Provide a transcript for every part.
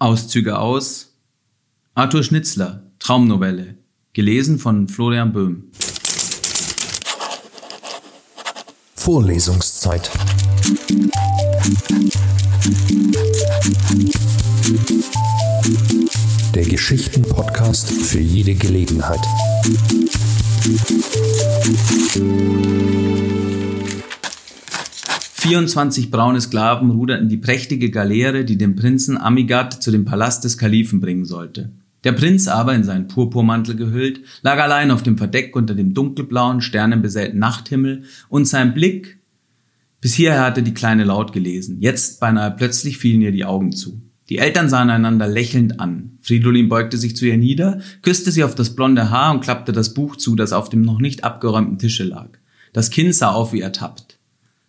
Auszüge aus Arthur Schnitzler, Traumnovelle, gelesen von Florian Böhm. Vorlesungszeit. Der Geschichten-Podcast für jede Gelegenheit. 24 braune Sklaven ruderten die prächtige Galeere, die den Prinzen Amigad zu dem Palast des Kalifen bringen sollte. Der Prinz aber, in seinen Purpurmantel gehüllt, lag allein auf dem Verdeck unter dem dunkelblauen, sternenbesäten Nachthimmel und sein Blick, bis hierher hatte die Kleine laut gelesen, jetzt beinahe plötzlich fielen ihr die Augen zu. Die Eltern sahen einander lächelnd an. Fridolin beugte sich zu ihr nieder, küsste sie auf das blonde Haar und klappte das Buch zu, das auf dem noch nicht abgeräumten Tische lag. Das Kind sah auf wie ertappt.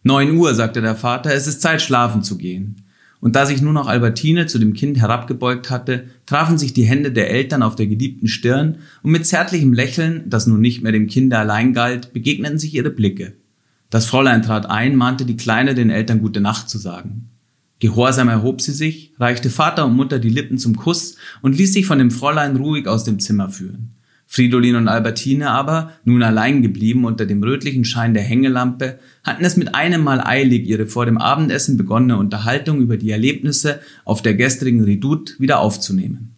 Neun Uhr, sagte der Vater, es ist Zeit, schlafen zu gehen. Und da sich nur noch Albertine zu dem Kind herabgebeugt hatte, trafen sich die Hände der Eltern auf der geliebten Stirn und mit zärtlichem Lächeln, das nun nicht mehr dem Kinde allein galt, begegneten sich ihre Blicke. Das Fräulein trat ein, mahnte die Kleine, den Eltern gute Nacht zu sagen. Gehorsam erhob sie sich, reichte Vater und Mutter die Lippen zum Kuss und ließ sich von dem Fräulein ruhig aus dem Zimmer führen. Fridolin und Albertine aber, nun allein geblieben unter dem rötlichen Schein der Hängelampe, hatten es mit einem Mal eilig, ihre vor dem Abendessen begonnene Unterhaltung über die Erlebnisse auf der gestrigen Redoute wieder aufzunehmen.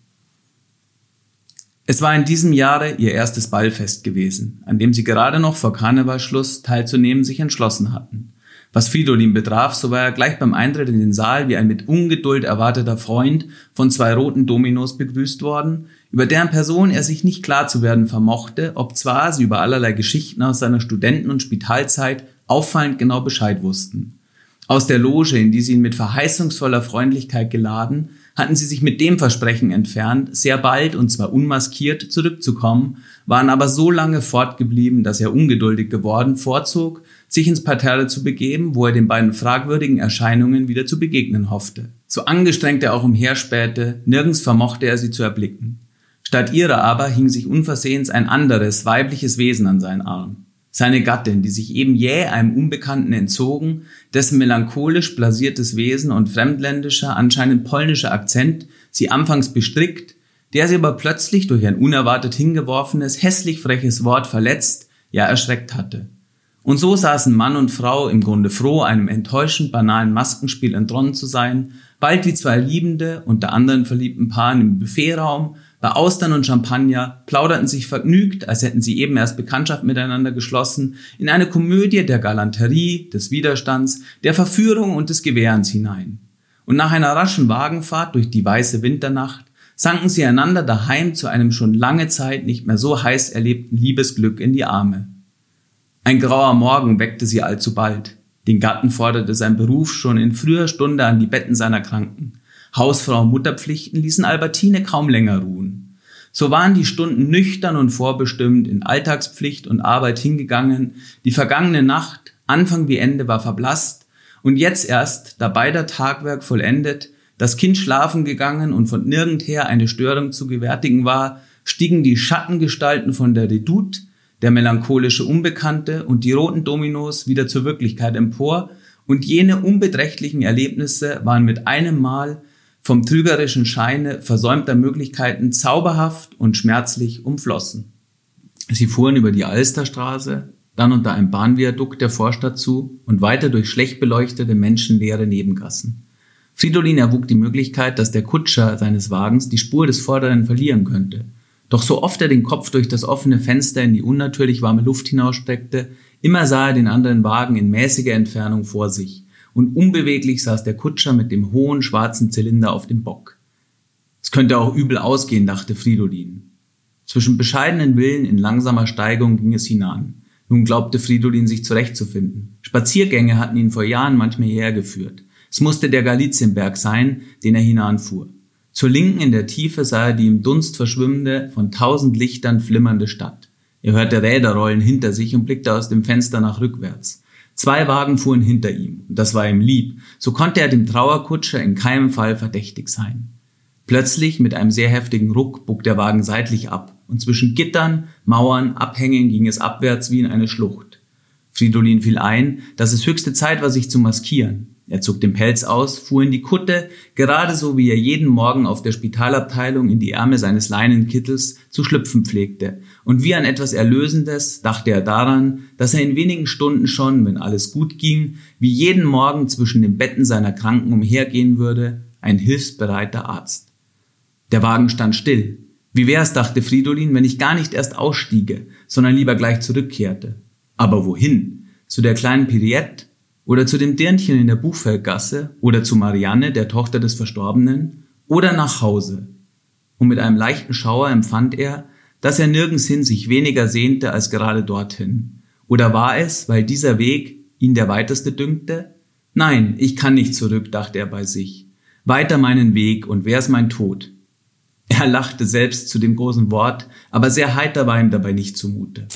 Es war in diesem Jahre ihr erstes Ballfest gewesen, an dem sie gerade noch vor Karnevalschluss teilzunehmen sich entschlossen hatten. Was Fridolin betraf, so war er gleich beim Eintritt in den Saal wie ein mit Ungeduld erwarteter Freund von zwei roten Dominos begrüßt worden, über deren Person er sich nicht klar zu werden vermochte, ob zwar sie über allerlei Geschichten aus seiner Studenten- und Spitalzeit auffallend genau Bescheid wussten. Aus der Loge, in die sie ihn mit verheißungsvoller Freundlichkeit geladen, hatten sie sich mit dem Versprechen entfernt, sehr bald und zwar unmaskiert zurückzukommen, waren aber so lange fortgeblieben, dass er ungeduldig geworden vorzog, sich ins Parterre zu begeben, wo er den beiden fragwürdigen Erscheinungen wieder zu begegnen hoffte. So angestrengt er auch umherspähte, nirgends vermochte er sie zu erblicken. Statt ihrer aber hing sich unversehens ein anderes, weibliches Wesen an seinen Arm. Seine Gattin, die sich eben jäh einem Unbekannten entzogen, dessen melancholisch blasiertes Wesen und fremdländischer, anscheinend polnischer Akzent sie anfangs bestrickt, der sie aber plötzlich durch ein unerwartet hingeworfenes, hässlich freches Wort verletzt, ja erschreckt hatte. Und so saßen Mann und Frau im Grunde froh, einem enttäuschend banalen Maskenspiel entronnen zu sein, bald wie zwei Liebende unter anderen verliebten Paaren im Buffetraum, bei Austern und Champagner plauderten sich vergnügt, als hätten sie eben erst Bekanntschaft miteinander geschlossen, in eine Komödie der Galanterie, des Widerstands, der Verführung und des Gewährens hinein. Und nach einer raschen Wagenfahrt durch die weiße Winternacht sanken sie einander daheim zu einem schon lange Zeit nicht mehr so heiß erlebten Liebesglück in die Arme. Ein grauer Morgen weckte sie allzu bald. Den Gatten forderte sein Beruf schon in früher Stunde an die Betten seiner Kranken. Hausfrau und Mutterpflichten ließen Albertine kaum länger ruhen. So waren die Stunden nüchtern und vorbestimmt in Alltagspflicht und Arbeit hingegangen, die vergangene Nacht, Anfang wie Ende, war verblasst, und jetzt erst, da beider Tagwerk vollendet, das Kind schlafen gegangen und von nirgendher eine Störung zu gewärtigen war, stiegen die Schattengestalten von der Redoute, der melancholische Unbekannte und die roten Dominos wieder zur Wirklichkeit empor, und jene unbeträchtlichen Erlebnisse waren mit einem Mal vom trügerischen Scheine versäumter Möglichkeiten zauberhaft und schmerzlich umflossen. Sie fuhren über die Alsterstraße, dann unter einem Bahnviadukt der Vorstadt zu und weiter durch schlecht beleuchtete, menschenleere Nebengassen. Fridolin erwog die Möglichkeit, dass der Kutscher seines Wagens die Spur des Vorderen verlieren könnte. Doch so oft er den Kopf durch das offene Fenster in die unnatürlich warme Luft hinausstreckte, immer sah er den anderen Wagen in mäßiger Entfernung vor sich und unbeweglich saß der Kutscher mit dem hohen schwarzen Zylinder auf dem Bock. Es könnte auch übel ausgehen, dachte Fridolin. Zwischen bescheidenen Villen in langsamer Steigung ging es hinan. Nun glaubte Fridolin sich zurechtzufinden. Spaziergänge hatten ihn vor Jahren manchmal hergeführt. Es musste der Galizienberg sein, den er hinanfuhr. Zur Linken in der Tiefe sah er die im Dunst verschwimmende, von tausend Lichtern flimmernde Stadt. Er hörte Räder rollen hinter sich und blickte aus dem Fenster nach rückwärts. Zwei Wagen fuhren hinter ihm, und das war ihm lieb, so konnte er dem Trauerkutscher in keinem Fall verdächtig sein. Plötzlich, mit einem sehr heftigen Ruck, bog der Wagen seitlich ab, und zwischen Gittern, Mauern, Abhängen ging es abwärts wie in eine Schlucht. Fridolin fiel ein, dass es höchste Zeit war, sich zu maskieren. Er zog den Pelz aus, fuhr in die Kutte, gerade so wie er jeden Morgen auf der Spitalabteilung in die Ärmel seines Leinenkittels zu schlüpfen pflegte. Und wie an etwas Erlösendes dachte er daran, dass er in wenigen Stunden schon, wenn alles gut ging, wie jeden Morgen zwischen den Betten seiner Kranken umhergehen würde, ein hilfsbereiter Arzt. Der Wagen stand still. Wie wär's, dachte Fridolin, wenn ich gar nicht erst ausstiege, sondern lieber gleich zurückkehrte. Aber wohin? Zu der kleinen Piriette? Oder zu dem Dirnchen in der Buchfeldgasse? Oder zu Marianne, der Tochter des Verstorbenen? Oder nach Hause? Und mit einem leichten Schauer empfand er, dass er nirgends hin sich weniger sehnte als gerade dorthin. Oder war es, weil dieser Weg ihn der weiteste dünkte? Nein, ich kann nicht zurück, dachte er bei sich. Weiter meinen Weg und wer ist mein Tod? Er lachte selbst zu dem großen Wort, aber sehr heiter war ihm dabei nicht zumute.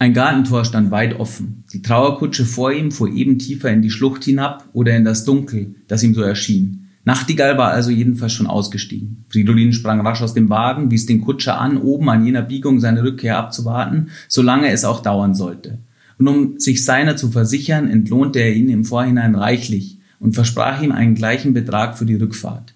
Ein Gartentor stand weit offen. Die Trauerkutsche vor ihm fuhr eben tiefer in die Schlucht hinab oder in das Dunkel, das ihm so erschien. Nachtigall war also jedenfalls schon ausgestiegen. Fridolin sprang rasch aus dem Wagen, wies den Kutscher an, oben an jener Biegung seine Rückkehr abzuwarten, solange es auch dauern sollte. Und um sich seiner zu versichern, entlohnte er ihn im Vorhinein reichlich und versprach ihm einen gleichen Betrag für die Rückfahrt.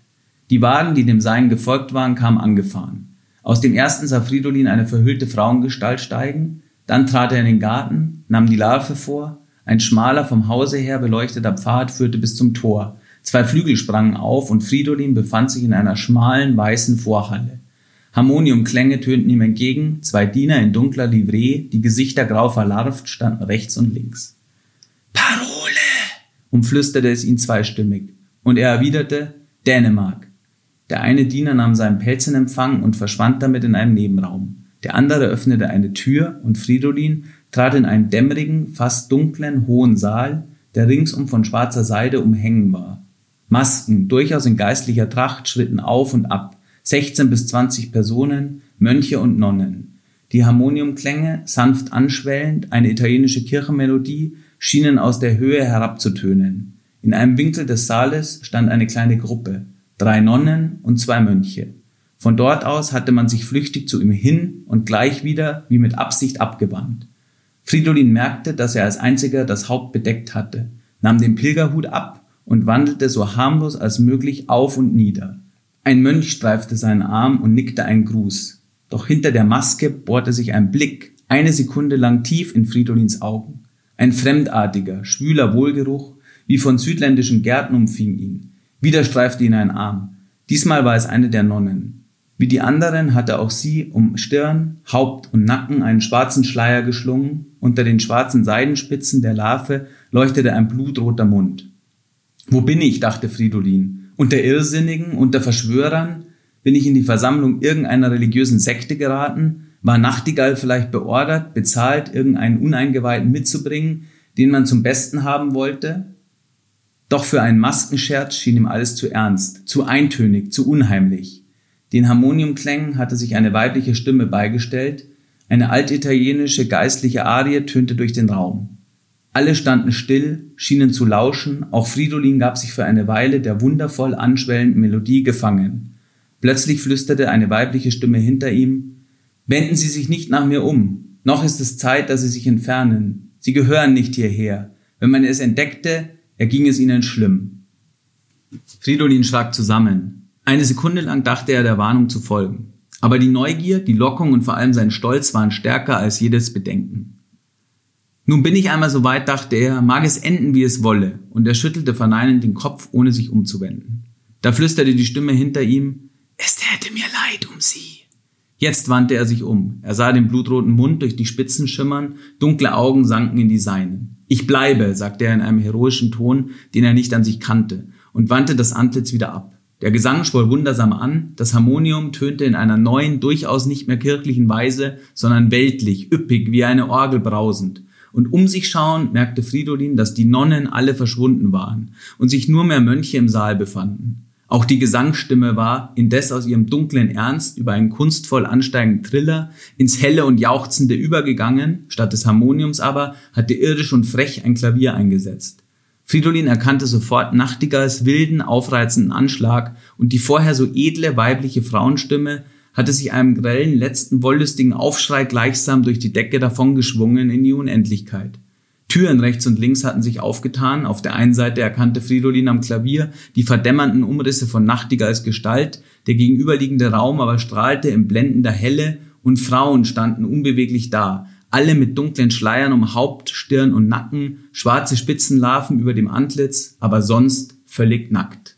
Die Wagen, die dem Seinen gefolgt waren, kamen angefahren. Aus dem ersten sah Fridolin eine verhüllte Frauengestalt steigen, dann trat er in den Garten, nahm die Larve vor, ein schmaler, vom Hause her beleuchteter Pfad führte bis zum Tor. Zwei Flügel sprangen auf und Fridolin befand sich in einer schmalen, weißen Vorhalle. Harmoniumklänge tönten ihm entgegen, zwei Diener in dunkler Livree, die Gesichter grau verlarvt, standen rechts und links. Parole! umflüsterte es ihn zweistimmig, und er erwiderte Dänemark. Der eine Diener nahm seinen Pelz in Empfang und verschwand damit in einem Nebenraum. Der andere öffnete eine Tür und Fridolin trat in einen dämmerigen, fast dunklen, hohen Saal, der ringsum von schwarzer Seide umhängen war. Masken, durchaus in geistlicher Tracht, schritten auf und ab, 16 bis 20 Personen, Mönche und Nonnen. Die Harmoniumklänge, sanft anschwellend, eine italienische Kirchenmelodie, schienen aus der Höhe herabzutönen. In einem Winkel des Saales stand eine kleine Gruppe, drei Nonnen und zwei Mönche. Von dort aus hatte man sich flüchtig zu ihm hin und gleich wieder wie mit Absicht abgewandt. Fridolin merkte, dass er als einziger das Haupt bedeckt hatte, nahm den Pilgerhut ab und wandelte so harmlos als möglich auf und nieder. Ein Mönch streifte seinen Arm und nickte einen Gruß. Doch hinter der Maske bohrte sich ein Blick, eine Sekunde lang tief in Fridolins Augen. Ein fremdartiger, schwüler Wohlgeruch, wie von südländischen Gärten umfing ihn. Wieder streifte ihn ein Arm. Diesmal war es eine der Nonnen. Wie die anderen hatte auch sie um Stirn, Haupt und Nacken einen schwarzen Schleier geschlungen, unter den schwarzen Seidenspitzen der Larve leuchtete ein blutroter Mund. Wo bin ich? dachte Fridolin. Unter Irrsinnigen, unter Verschwörern? Bin ich in die Versammlung irgendeiner religiösen Sekte geraten? War Nachtigall vielleicht beordert, bezahlt, irgendeinen Uneingeweihten mitzubringen, den man zum Besten haben wollte? Doch für einen Maskenscherz schien ihm alles zu ernst, zu eintönig, zu unheimlich. Den Harmoniumklängen hatte sich eine weibliche Stimme beigestellt, eine altitalienische geistliche Arie tönte durch den Raum. Alle standen still, schienen zu lauschen, auch Fridolin gab sich für eine Weile der wundervoll anschwellenden Melodie gefangen. Plötzlich flüsterte eine weibliche Stimme hinter ihm Wenden Sie sich nicht nach mir um, noch ist es Zeit, dass Sie sich entfernen. Sie gehören nicht hierher. Wenn man es entdeckte, erging es Ihnen schlimm. Fridolin schrak zusammen. Eine Sekunde lang dachte er der Warnung zu folgen. Aber die Neugier, die Lockung und vor allem sein Stolz waren stärker als jedes Bedenken. Nun bin ich einmal so weit, dachte er, mag es enden, wie es wolle, und er schüttelte verneinend den Kopf, ohne sich umzuwenden. Da flüsterte die Stimme hinter ihm, es täte mir leid um sie. Jetzt wandte er sich um. Er sah den blutroten Mund durch die Spitzen schimmern, dunkle Augen sanken in die seinen. Ich bleibe, sagte er in einem heroischen Ton, den er nicht an sich kannte, und wandte das Antlitz wieder ab. Der Gesang schwoll wundersam an, das Harmonium tönte in einer neuen, durchaus nicht mehr kirchlichen Weise, sondern weltlich, üppig, wie eine Orgel brausend. Und um sich schauend merkte Fridolin, dass die Nonnen alle verschwunden waren und sich nur mehr Mönche im Saal befanden. Auch die Gesangsstimme war, indes aus ihrem dunklen Ernst über einen kunstvoll ansteigenden Triller ins Helle und Jauchzende übergegangen, statt des Harmoniums aber hatte irdisch und frech ein Klavier eingesetzt. Fridolin erkannte sofort Nachtigalls wilden, aufreizenden Anschlag und die vorher so edle weibliche Frauenstimme hatte sich einem grellen, letzten wollüstigen Aufschrei gleichsam durch die Decke davongeschwungen in die Unendlichkeit. Türen rechts und links hatten sich aufgetan. Auf der einen Seite erkannte Fridolin am Klavier die verdämmernden Umrisse von Nachtigalls Gestalt, der gegenüberliegende Raum aber strahlte in blendender Helle und Frauen standen unbeweglich da, alle mit dunklen Schleiern um Haupt, Stirn und Nacken, schwarze Spitzenlarven über dem Antlitz, aber sonst völlig nackt.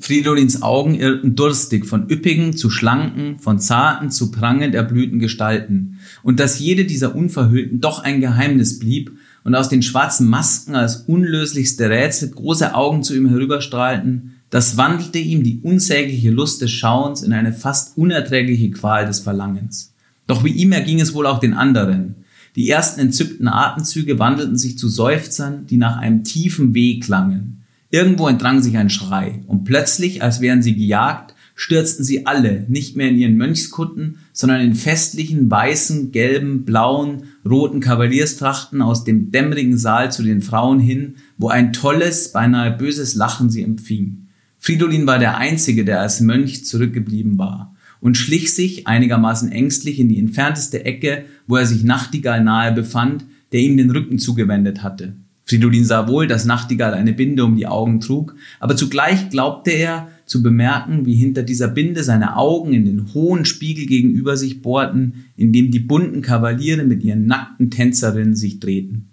Fridolins Augen irrten durstig von üppigen zu schlanken, von zarten zu prangend erblühten Gestalten, und dass jede dieser Unverhüllten doch ein Geheimnis blieb und aus den schwarzen Masken als unlöslichste Rätsel große Augen zu ihm herüberstrahlten, das wandelte ihm die unsägliche Lust des Schauens in eine fast unerträgliche Qual des Verlangens. Doch wie ihm erging es wohl auch den anderen. Die ersten entzückten Atemzüge wandelten sich zu Seufzern, die nach einem tiefen Weh klangen. Irgendwo entrang sich ein Schrei, und plötzlich, als wären sie gejagt, stürzten sie alle nicht mehr in ihren Mönchskutten, sondern in festlichen, weißen, gelben, blauen, roten Kavalierstrachten aus dem dämmerigen Saal zu den Frauen hin, wo ein tolles, beinahe böses Lachen sie empfing. Fridolin war der Einzige, der als Mönch zurückgeblieben war und schlich sich einigermaßen ängstlich in die entfernteste Ecke, wo er sich Nachtigall nahe befand, der ihm den Rücken zugewendet hatte. Fridolin sah wohl, dass Nachtigall eine Binde um die Augen trug, aber zugleich glaubte er zu bemerken, wie hinter dieser Binde seine Augen in den hohen Spiegel gegenüber sich bohrten, in dem die bunten Kavaliere mit ihren nackten Tänzerinnen sich drehten.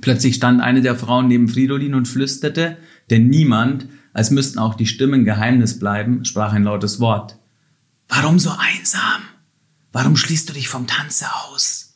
Plötzlich stand eine der Frauen neben Fridolin und flüsterte, denn niemand, als müssten auch die Stimmen Geheimnis bleiben, sprach ein lautes Wort. Warum so einsam? Warum schließt du dich vom Tanze aus?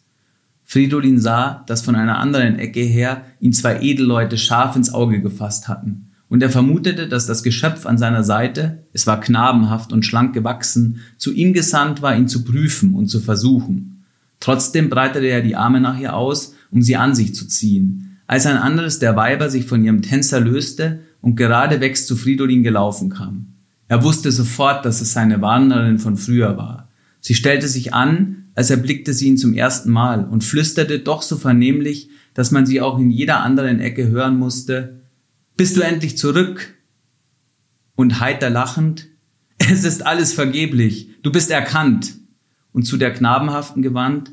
Fridolin sah, dass von einer anderen Ecke her ihn zwei Edelleute scharf ins Auge gefasst hatten, und er vermutete, dass das Geschöpf an seiner Seite, es war knabenhaft und schlank gewachsen, zu ihm gesandt war, ihn zu prüfen und zu versuchen. Trotzdem breitete er die Arme nach ihr aus, um sie an sich zu ziehen, als ein anderes der Weiber sich von ihrem Tänzer löste und geradewegs zu Fridolin gelaufen kam. Er wusste sofort, dass es seine Warnerin von früher war. Sie stellte sich an, als erblickte sie ihn zum ersten Mal und flüsterte doch so vernehmlich, dass man sie auch in jeder anderen Ecke hören musste, Bist du endlich zurück? Und heiter lachend, Es ist alles vergeblich, du bist erkannt. Und zu der Knabenhaften gewandt,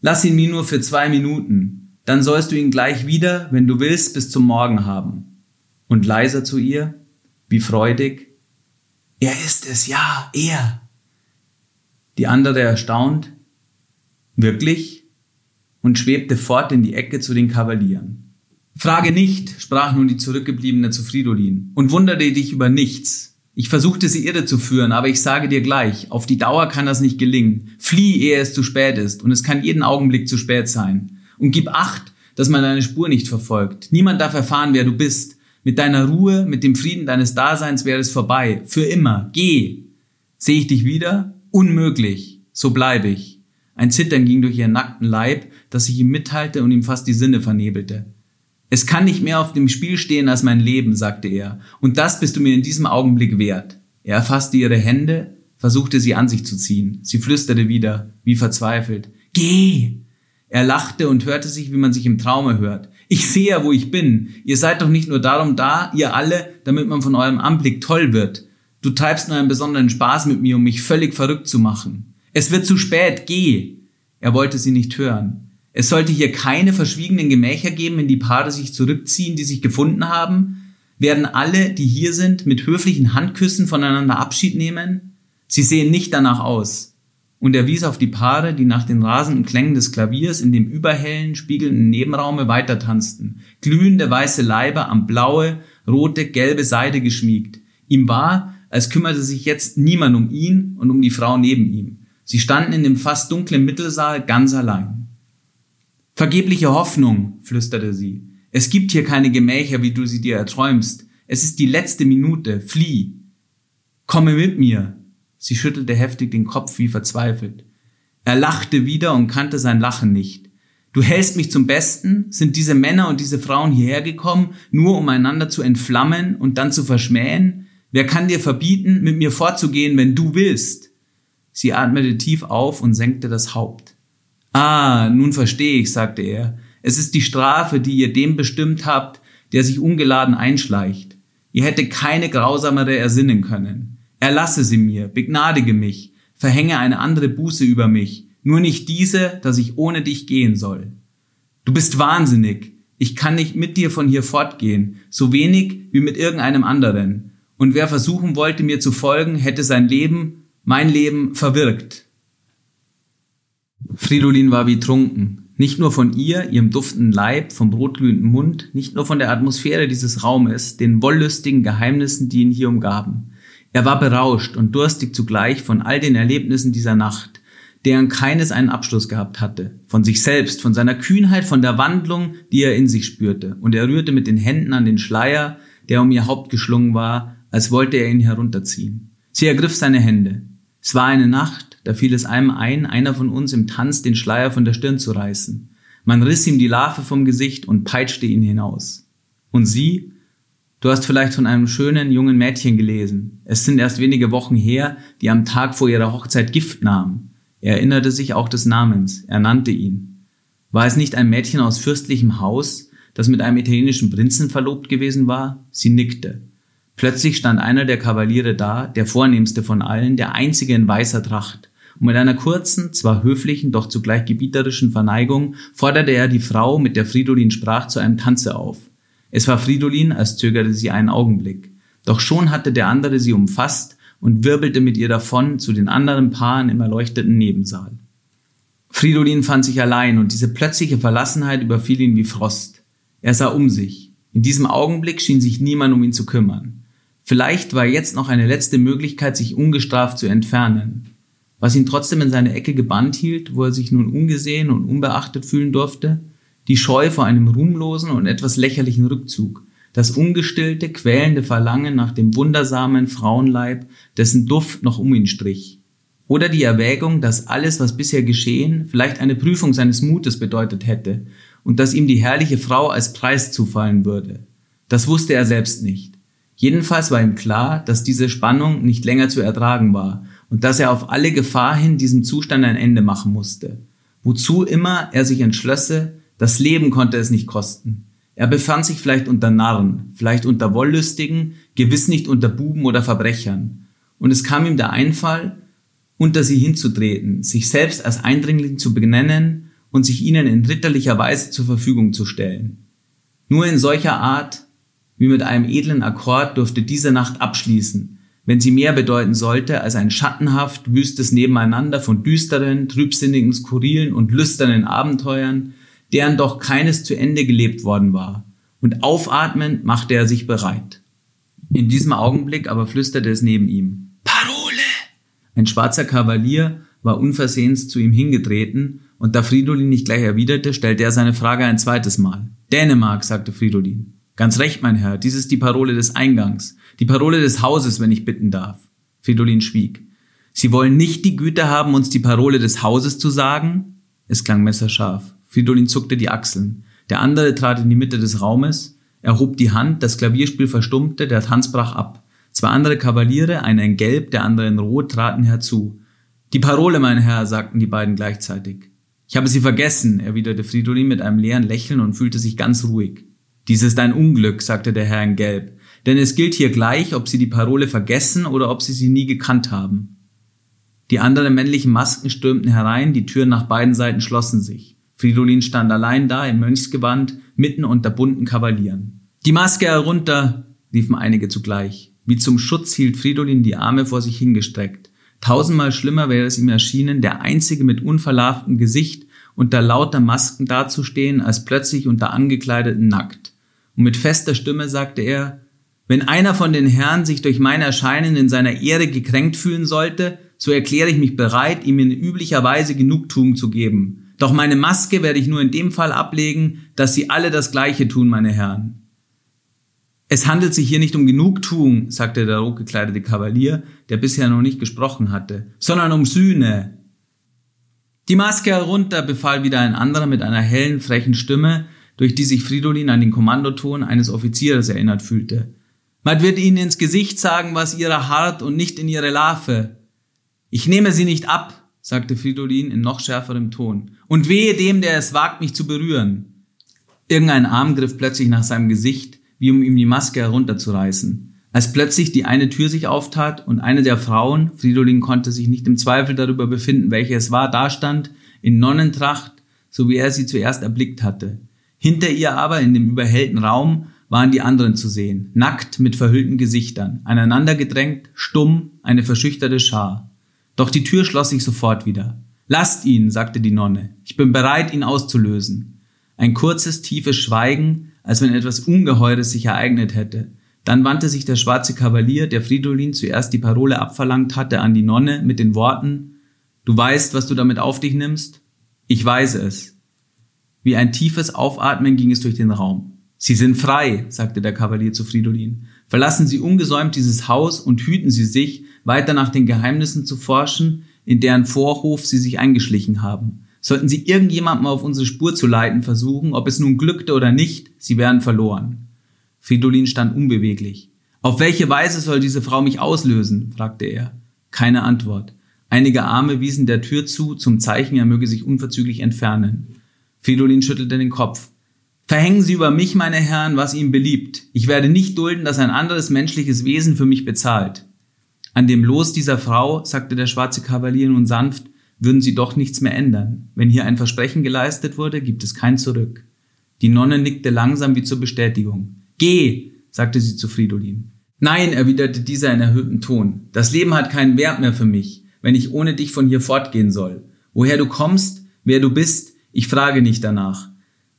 Lass ihn mir nur für zwei Minuten, dann sollst du ihn gleich wieder, wenn du willst, bis zum Morgen haben. Und leiser zu ihr, wie freudig, Er ist es, ja, er. Die andere erstaunt, Wirklich? Und schwebte fort in die Ecke zu den Kavalieren. Frage nicht, sprach nun die zurückgebliebene zu Fridolin, und wundere dich über nichts. Ich versuchte sie irre zu führen, aber ich sage dir gleich, auf die Dauer kann das nicht gelingen. Flieh, ehe es zu spät ist, und es kann jeden Augenblick zu spät sein. Und gib Acht, dass man deine Spur nicht verfolgt. Niemand darf erfahren, wer du bist. Mit deiner Ruhe, mit dem Frieden deines Daseins wäre es vorbei. Für immer. Geh. Sehe ich dich wieder? Unmöglich. So bleibe ich. Ein Zittern ging durch ihren nackten Leib, das sich ihm mitteilte und ihm fast die Sinne vernebelte. Es kann nicht mehr auf dem Spiel stehen als mein Leben, sagte er, und das bist du mir in diesem Augenblick wert. Er erfasste ihre Hände, versuchte sie an sich zu ziehen. Sie flüsterte wieder, wie verzweifelt, Geh! Er lachte und hörte sich, wie man sich im Traume hört. Ich sehe ja, wo ich bin. Ihr seid doch nicht nur darum da, ihr alle, damit man von eurem Anblick toll wird. Du treibst nur einen besonderen Spaß mit mir, um mich völlig verrückt zu machen. Es wird zu spät, geh. Er wollte sie nicht hören. Es sollte hier keine verschwiegenen Gemächer geben, wenn die Paare sich zurückziehen, die sich gefunden haben. Werden alle, die hier sind, mit höflichen Handküssen voneinander Abschied nehmen? Sie sehen nicht danach aus. Und er wies auf die Paare, die nach den rasenden Klängen des Klaviers in dem überhellen, spiegelnden Nebenraume weitertanzten. Glühende weiße Leiber am blaue, rote, gelbe Seide geschmiegt. Ihm war, als kümmerte sich jetzt niemand um ihn und um die Frau neben ihm. Sie standen in dem fast dunklen Mittelsaal ganz allein. Vergebliche Hoffnung, flüsterte sie. Es gibt hier keine Gemächer, wie du sie dir erträumst. Es ist die letzte Minute. Flieh. Komme mit mir. Sie schüttelte heftig den Kopf wie verzweifelt. Er lachte wieder und kannte sein Lachen nicht. Du hältst mich zum Besten? Sind diese Männer und diese Frauen hierher gekommen, nur um einander zu entflammen und dann zu verschmähen? Wer kann dir verbieten, mit mir vorzugehen, wenn du willst? Sie atmete tief auf und senkte das Haupt. Ah, nun verstehe ich, sagte er. Es ist die Strafe, die ihr dem bestimmt habt, der sich ungeladen einschleicht. Ihr hätte keine grausamere ersinnen können. Erlasse sie mir, begnadige mich, verhänge eine andere Buße über mich, nur nicht diese, dass ich ohne dich gehen soll. Du bist wahnsinnig. Ich kann nicht mit dir von hier fortgehen, so wenig wie mit irgendeinem anderen. Und wer versuchen wollte, mir zu folgen, hätte sein Leben, mein Leben, verwirkt. Fridolin war wie trunken. Nicht nur von ihr, ihrem duftenden Leib, vom rotglühenden Mund, nicht nur von der Atmosphäre dieses Raumes, den wollüstigen Geheimnissen, die ihn hier umgaben. Er war berauscht und durstig zugleich von all den Erlebnissen dieser Nacht, deren keines einen Abschluss gehabt hatte. Von sich selbst, von seiner Kühnheit, von der Wandlung, die er in sich spürte. Und er rührte mit den Händen an den Schleier, der um ihr Haupt geschlungen war, als wollte er ihn herunterziehen. Sie ergriff seine Hände. Es war eine Nacht, da fiel es einem ein, einer von uns im Tanz den Schleier von der Stirn zu reißen. Man riss ihm die Larve vom Gesicht und peitschte ihn hinaus. Und sie? Du hast vielleicht von einem schönen jungen Mädchen gelesen. Es sind erst wenige Wochen her, die am Tag vor ihrer Hochzeit Gift nahm. Er erinnerte sich auch des Namens. Er nannte ihn. War es nicht ein Mädchen aus fürstlichem Haus, das mit einem italienischen Prinzen verlobt gewesen war? Sie nickte. Plötzlich stand einer der Kavaliere da, der vornehmste von allen, der einzige in weißer Tracht. Und mit einer kurzen, zwar höflichen, doch zugleich gebieterischen Verneigung forderte er die Frau, mit der Fridolin sprach, zu einem Tanze auf. Es war Fridolin, als zögerte sie einen Augenblick. Doch schon hatte der andere sie umfasst und wirbelte mit ihr davon zu den anderen Paaren im erleuchteten Nebensaal. Fridolin fand sich allein und diese plötzliche Verlassenheit überfiel ihn wie Frost. Er sah um sich. In diesem Augenblick schien sich niemand um ihn zu kümmern. Vielleicht war jetzt noch eine letzte Möglichkeit, sich ungestraft zu entfernen. Was ihn trotzdem in seine Ecke gebannt hielt, wo er sich nun ungesehen und unbeachtet fühlen durfte, die Scheu vor einem ruhmlosen und etwas lächerlichen Rückzug, das ungestillte, quälende Verlangen nach dem wundersamen Frauenleib, dessen Duft noch um ihn strich. Oder die Erwägung, dass alles, was bisher geschehen, vielleicht eine Prüfung seines Mutes bedeutet hätte und dass ihm die herrliche Frau als Preis zufallen würde. Das wusste er selbst nicht. Jedenfalls war ihm klar, dass diese Spannung nicht länger zu ertragen war und dass er auf alle Gefahr hin diesem Zustand ein Ende machen musste. Wozu immer er sich entschlösse, das Leben konnte es nicht kosten. Er befand sich vielleicht unter Narren, vielleicht unter Wollüstigen, gewiss nicht unter Buben oder Verbrechern. Und es kam ihm der Einfall, unter sie hinzutreten, sich selbst als Eindringling zu benennen und sich ihnen in ritterlicher Weise zur Verfügung zu stellen. Nur in solcher Art wie mit einem edlen Akkord durfte diese Nacht abschließen, wenn sie mehr bedeuten sollte als ein schattenhaft wüstes Nebeneinander von düsteren, trübsinnigen, skurrilen und lüsternen Abenteuern, deren doch keines zu Ende gelebt worden war. Und aufatmend machte er sich bereit. In diesem Augenblick aber flüsterte es neben ihm. Parole! Ein schwarzer Kavalier war unversehens zu ihm hingetreten, und da Fridolin nicht gleich erwiderte, stellte er seine Frage ein zweites Mal. Dänemark, sagte Fridolin. Ganz recht, mein Herr, dies ist die Parole des Eingangs, die Parole des Hauses, wenn ich bitten darf. Fridolin schwieg. Sie wollen nicht die Güte haben, uns die Parole des Hauses zu sagen? Es klang messerscharf. Fridolin zuckte die Achseln. Der andere trat in die Mitte des Raumes, erhob die Hand, das Klavierspiel verstummte, der Tanz brach ab. Zwei andere Kavaliere, einer in Gelb, der andere in Rot, traten herzu. Die Parole, mein Herr, sagten die beiden gleichzeitig. Ich habe sie vergessen, erwiderte Fridolin mit einem leeren Lächeln und fühlte sich ganz ruhig. Dies ist ein Unglück, sagte der Herr in Gelb, denn es gilt hier gleich, ob Sie die Parole vergessen oder ob Sie sie nie gekannt haben. Die anderen männlichen Masken stürmten herein, die Türen nach beiden Seiten schlossen sich. Fridolin stand allein da im Mönchsgewand, mitten unter bunten Kavalieren. Die Maske herunter, riefen einige zugleich. Wie zum Schutz hielt Fridolin die Arme vor sich hingestreckt. Tausendmal schlimmer wäre es ihm erschienen, der einzige mit unverlarvtem Gesicht unter lauter Masken dazustehen, als plötzlich unter angekleideten nackt. Und mit fester Stimme sagte er, wenn einer von den Herren sich durch mein Erscheinen in seiner Ehre gekränkt fühlen sollte, so erkläre ich mich bereit, ihm in üblicher Weise Genugtuung zu geben. Doch meine Maske werde ich nur in dem Fall ablegen, dass sie alle das Gleiche tun, meine Herren. Es handelt sich hier nicht um Genugtuung, sagte der rotgekleidete Kavalier, der bisher noch nicht gesprochen hatte, sondern um Sühne. Die Maske herunter, befahl wieder ein anderer mit einer hellen, frechen Stimme, durch die sich Fridolin an den Kommandoton eines Offiziers erinnert fühlte. Man wird ihnen ins Gesicht sagen, was ihrer hart und nicht in ihre Larve. Ich nehme sie nicht ab, sagte Fridolin in noch schärferem Ton. Und wehe dem, der es wagt, mich zu berühren. Irgendein Arm griff plötzlich nach seinem Gesicht, wie um ihm die Maske herunterzureißen. Als plötzlich die eine Tür sich auftat und eine der Frauen, Fridolin konnte sich nicht im Zweifel darüber befinden, welche es war, dastand, in Nonnentracht, so wie er sie zuerst erblickt hatte. Hinter ihr aber, in dem überhellten Raum, waren die anderen zu sehen, nackt mit verhüllten Gesichtern, aneinandergedrängt, stumm, eine verschüchterte Schar. Doch die Tür schloss sich sofort wieder. Lasst ihn, sagte die Nonne, ich bin bereit, ihn auszulösen. Ein kurzes, tiefes Schweigen, als wenn etwas Ungeheures sich ereignet hätte. Dann wandte sich der schwarze Kavalier, der Fridolin zuerst die Parole abverlangt hatte, an die Nonne mit den Worten Du weißt, was du damit auf dich nimmst? Ich weiß es. Wie ein tiefes Aufatmen ging es durch den Raum. Sie sind frei, sagte der Kavalier zu Fridolin. Verlassen Sie ungesäumt dieses Haus und hüten Sie sich, weiter nach den Geheimnissen zu forschen, in deren Vorhof Sie sich eingeschlichen haben. Sollten Sie irgendjemandem auf unsere Spur zu leiten versuchen, ob es nun glückte oder nicht, Sie wären verloren. Fridolin stand unbeweglich. Auf welche Weise soll diese Frau mich auslösen? fragte er. Keine Antwort. Einige Arme wiesen der Tür zu, zum Zeichen, er möge sich unverzüglich entfernen. Fridolin schüttelte den Kopf. Verhängen Sie über mich, meine Herren, was Ihnen beliebt. Ich werde nicht dulden, dass ein anderes menschliches Wesen für mich bezahlt. An dem Los dieser Frau, sagte der schwarze Kavalier nun sanft, würden Sie doch nichts mehr ändern. Wenn hier ein Versprechen geleistet wurde, gibt es kein Zurück. Die Nonne nickte langsam wie zur Bestätigung. Geh, sagte sie zu Fridolin. Nein, erwiderte dieser in erhöhtem Ton. Das Leben hat keinen Wert mehr für mich wenn ich ohne dich von hier fortgehen soll? Woher du kommst, wer du bist, ich frage nicht danach.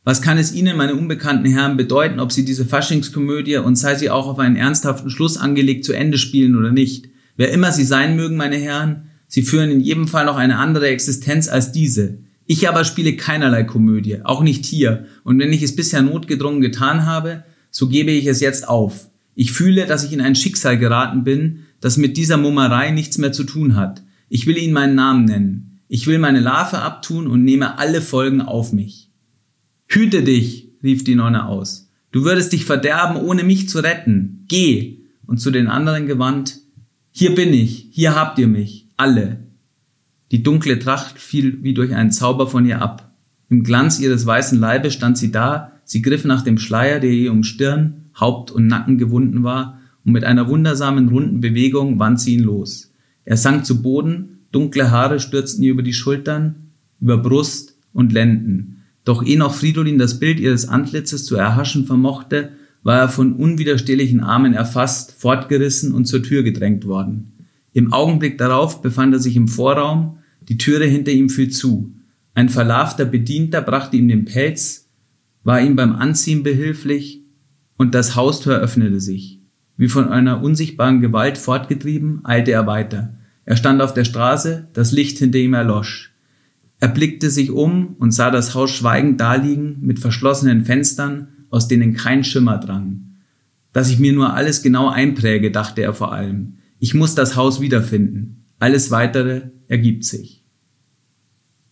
Was kann es Ihnen, meine unbekannten Herren, bedeuten, ob Sie diese Faschingskomödie und sei sie auch auf einen ernsthaften Schluss angelegt zu Ende spielen oder nicht? Wer immer Sie sein mögen, meine Herren, Sie führen in jedem Fall noch eine andere Existenz als diese. Ich aber spiele keinerlei Komödie, auch nicht hier, und wenn ich es bisher notgedrungen getan habe, so gebe ich es jetzt auf. Ich fühle, dass ich in ein Schicksal geraten bin, das mit dieser Mummerei nichts mehr zu tun hat. Ich will ihnen meinen Namen nennen. Ich will meine Larve abtun und nehme alle Folgen auf mich. Hüte dich, rief die Nonne aus. Du würdest dich verderben, ohne mich zu retten. Geh. Und zu den anderen gewandt, hier bin ich, hier habt ihr mich, alle. Die dunkle Tracht fiel wie durch einen Zauber von ihr ab. Im Glanz ihres weißen Leibes stand sie da, sie griff nach dem Schleier, der ihr um Stirn, Haupt und Nacken gewunden war, und mit einer wundersamen runden Bewegung wand sie ihn los. Er sank zu Boden, dunkle Haare stürzten ihr über die Schultern, über Brust und Lenden. Doch eh noch Fridolin das Bild ihres Antlitzes zu erhaschen vermochte, war er von unwiderstehlichen Armen erfasst, fortgerissen und zur Tür gedrängt worden. Im Augenblick darauf befand er sich im Vorraum, die Türe hinter ihm fiel zu. Ein verlarvter Bedienter brachte ihm den Pelz, war ihm beim Anziehen behilflich, und das Haustür öffnete sich. Wie von einer unsichtbaren Gewalt fortgetrieben, eilte er weiter. Er stand auf der Straße, das Licht hinter ihm erlosch. Er blickte sich um und sah das Haus schweigend daliegen, mit verschlossenen Fenstern, aus denen kein Schimmer drang. Dass ich mir nur alles genau einpräge, dachte er vor allem. Ich muss das Haus wiederfinden. Alles weitere ergibt sich.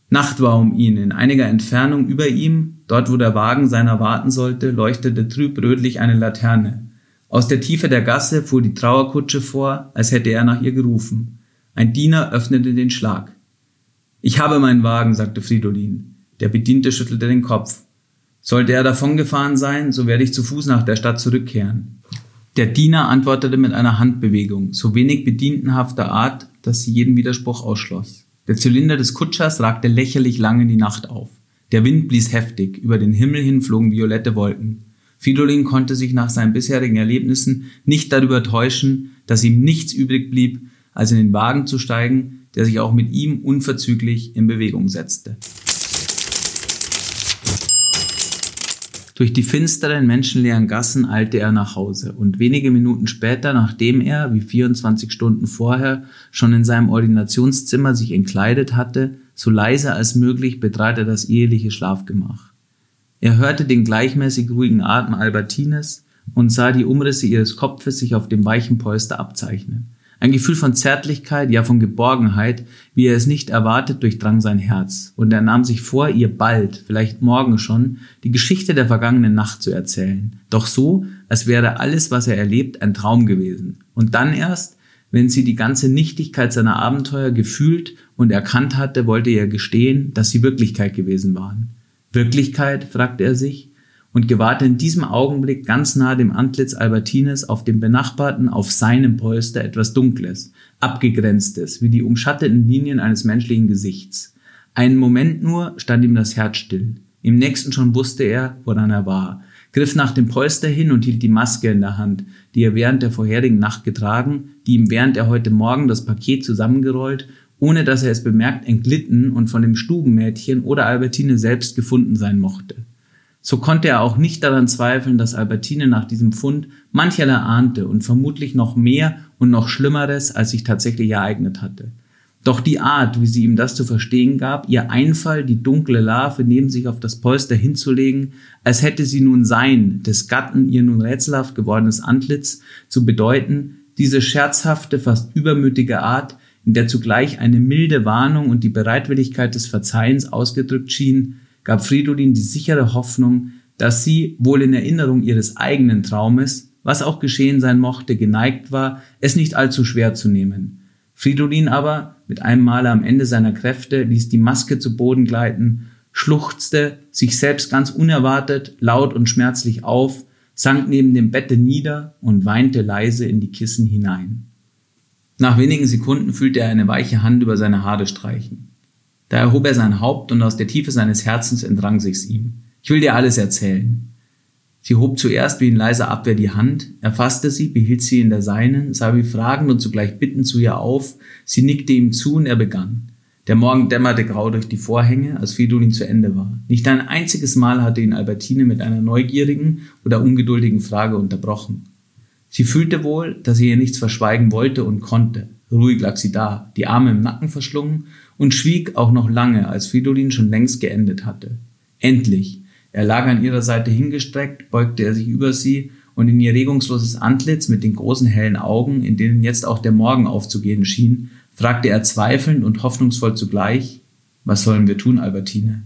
Nacht war um ihn, in einiger Entfernung über ihm, dort wo der Wagen seiner warten sollte, leuchtete trüb rötlich eine Laterne. Aus der Tiefe der Gasse fuhr die Trauerkutsche vor, als hätte er nach ihr gerufen. Ein Diener öffnete den Schlag. Ich habe meinen Wagen, sagte Fridolin. Der Bediente schüttelte den Kopf. Sollte er davongefahren sein, so werde ich zu Fuß nach der Stadt zurückkehren. Der Diener antwortete mit einer Handbewegung, so wenig bedientenhafter Art, dass sie jeden Widerspruch ausschloss. Der Zylinder des Kutschers ragte lächerlich lang in die Nacht auf. Der Wind blies heftig, über den Himmel hin flogen violette Wolken. Fridolin konnte sich nach seinen bisherigen Erlebnissen nicht darüber täuschen, dass ihm nichts übrig blieb, als in den Wagen zu steigen, der sich auch mit ihm unverzüglich in Bewegung setzte. Durch die finsteren, menschenleeren Gassen eilte er nach Hause und wenige Minuten später, nachdem er, wie 24 Stunden vorher, schon in seinem Ordinationszimmer sich entkleidet hatte, so leise als möglich betrat er das eheliche Schlafgemach. Er hörte den gleichmäßig ruhigen Atem Albertines und sah die Umrisse ihres Kopfes sich auf dem weichen Polster abzeichnen. Ein Gefühl von Zärtlichkeit, ja von Geborgenheit, wie er es nicht erwartet, durchdrang sein Herz, und er nahm sich vor, ihr bald, vielleicht morgen schon, die Geschichte der vergangenen Nacht zu erzählen, doch so, als wäre alles, was er erlebt, ein Traum gewesen. Und dann erst, wenn sie die ganze Nichtigkeit seiner Abenteuer gefühlt und erkannt hatte, wollte er gestehen, dass sie Wirklichkeit gewesen waren. Wirklichkeit? fragte er sich und gewahrte in diesem Augenblick ganz nah dem Antlitz Albertines auf dem benachbarten, auf seinem Polster etwas Dunkles, Abgegrenztes, wie die umschatteten Linien eines menschlichen Gesichts. Einen Moment nur stand ihm das Herz still. Im nächsten schon wusste er, woran er war, griff nach dem Polster hin und hielt die Maske in der Hand, die er während der vorherigen Nacht getragen, die ihm während er heute Morgen das Paket zusammengerollt, ohne dass er es bemerkt, entglitten und von dem Stubenmädchen oder Albertine selbst gefunden sein mochte. So konnte er auch nicht daran zweifeln, dass Albertine nach diesem Fund mancherlei ahnte und vermutlich noch mehr und noch Schlimmeres, als sich tatsächlich ereignet hatte. Doch die Art, wie sie ihm das zu verstehen gab, ihr Einfall, die dunkle Larve neben sich auf das Polster hinzulegen, als hätte sie nun sein, des Gatten ihr nun rätselhaft gewordenes Antlitz zu bedeuten, diese scherzhafte, fast übermütige Art, in der zugleich eine milde Warnung und die Bereitwilligkeit des Verzeihens ausgedrückt schien, gab Fridolin die sichere Hoffnung, dass sie, wohl in Erinnerung ihres eigenen Traumes, was auch geschehen sein mochte, geneigt war, es nicht allzu schwer zu nehmen. Fridolin aber, mit einem Male am Ende seiner Kräfte, ließ die Maske zu Boden gleiten, schluchzte sich selbst ganz unerwartet, laut und schmerzlich auf, sank neben dem Bette nieder und weinte leise in die Kissen hinein. Nach wenigen Sekunden fühlte er eine weiche Hand über seine Haare streichen. Da erhob er sein Haupt und aus der Tiefe seines Herzens entrang sich's ihm. Ich will dir alles erzählen. Sie hob zuerst wie in leiser Abwehr die Hand, erfasste sie, behielt sie in der seinen, sah wie fragend und zugleich bittend zu ihr auf, sie nickte ihm zu und er begann. Der Morgen dämmerte grau durch die Vorhänge, als Fridolin zu Ende war. Nicht ein einziges Mal hatte ihn Albertine mit einer neugierigen oder ungeduldigen Frage unterbrochen. Sie fühlte wohl, dass sie ihr nichts verschweigen wollte und konnte. Ruhig lag sie da, die Arme im Nacken verschlungen und schwieg auch noch lange, als Fridolin schon längst geendet hatte. Endlich. Er lag an ihrer Seite hingestreckt, beugte er sich über sie und in ihr regungsloses Antlitz mit den großen hellen Augen, in denen jetzt auch der Morgen aufzugehen schien, fragte er zweifelnd und hoffnungsvoll zugleich, was sollen wir tun, Albertine?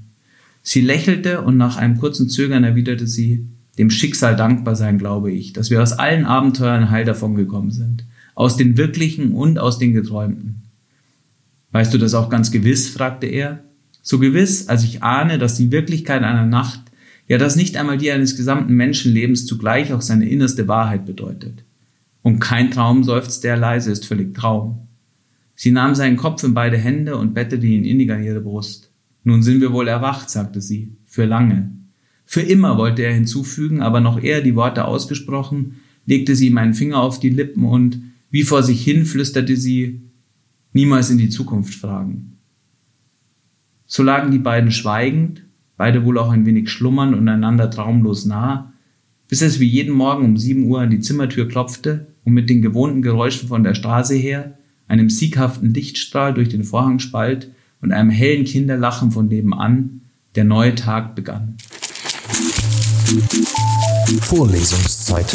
Sie lächelte und nach einem kurzen Zögern erwiderte sie, dem Schicksal dankbar sein, glaube ich, dass wir aus allen Abenteuern heil davongekommen sind. Aus den wirklichen und aus den geträumten. Weißt du das auch ganz gewiss? fragte er. So gewiss, als ich ahne, dass die Wirklichkeit einer Nacht, ja dass nicht einmal die eines gesamten Menschenlebens zugleich auch seine innerste Wahrheit bedeutet. Und kein Traum, seufzte er leise, ist völlig Traum. Sie nahm seinen Kopf in beide Hände und bettete ihn innig an ihre Brust. Nun sind wir wohl erwacht, sagte sie, für lange. Für immer wollte er hinzufügen, aber noch eher die Worte ausgesprochen, legte sie ihm einen Finger auf die Lippen und, wie vor sich hin, flüsterte sie, niemals in die Zukunft fragen. So lagen die beiden schweigend, beide wohl auch ein wenig schlummernd und einander traumlos nah, bis es wie jeden Morgen um sieben Uhr an die Zimmertür klopfte und mit den gewohnten Geräuschen von der Straße her einem sieghaften Lichtstrahl durch den Vorhangspalt und einem hellen Kinderlachen von nebenan, der neue Tag begann. Vorlesungszeit.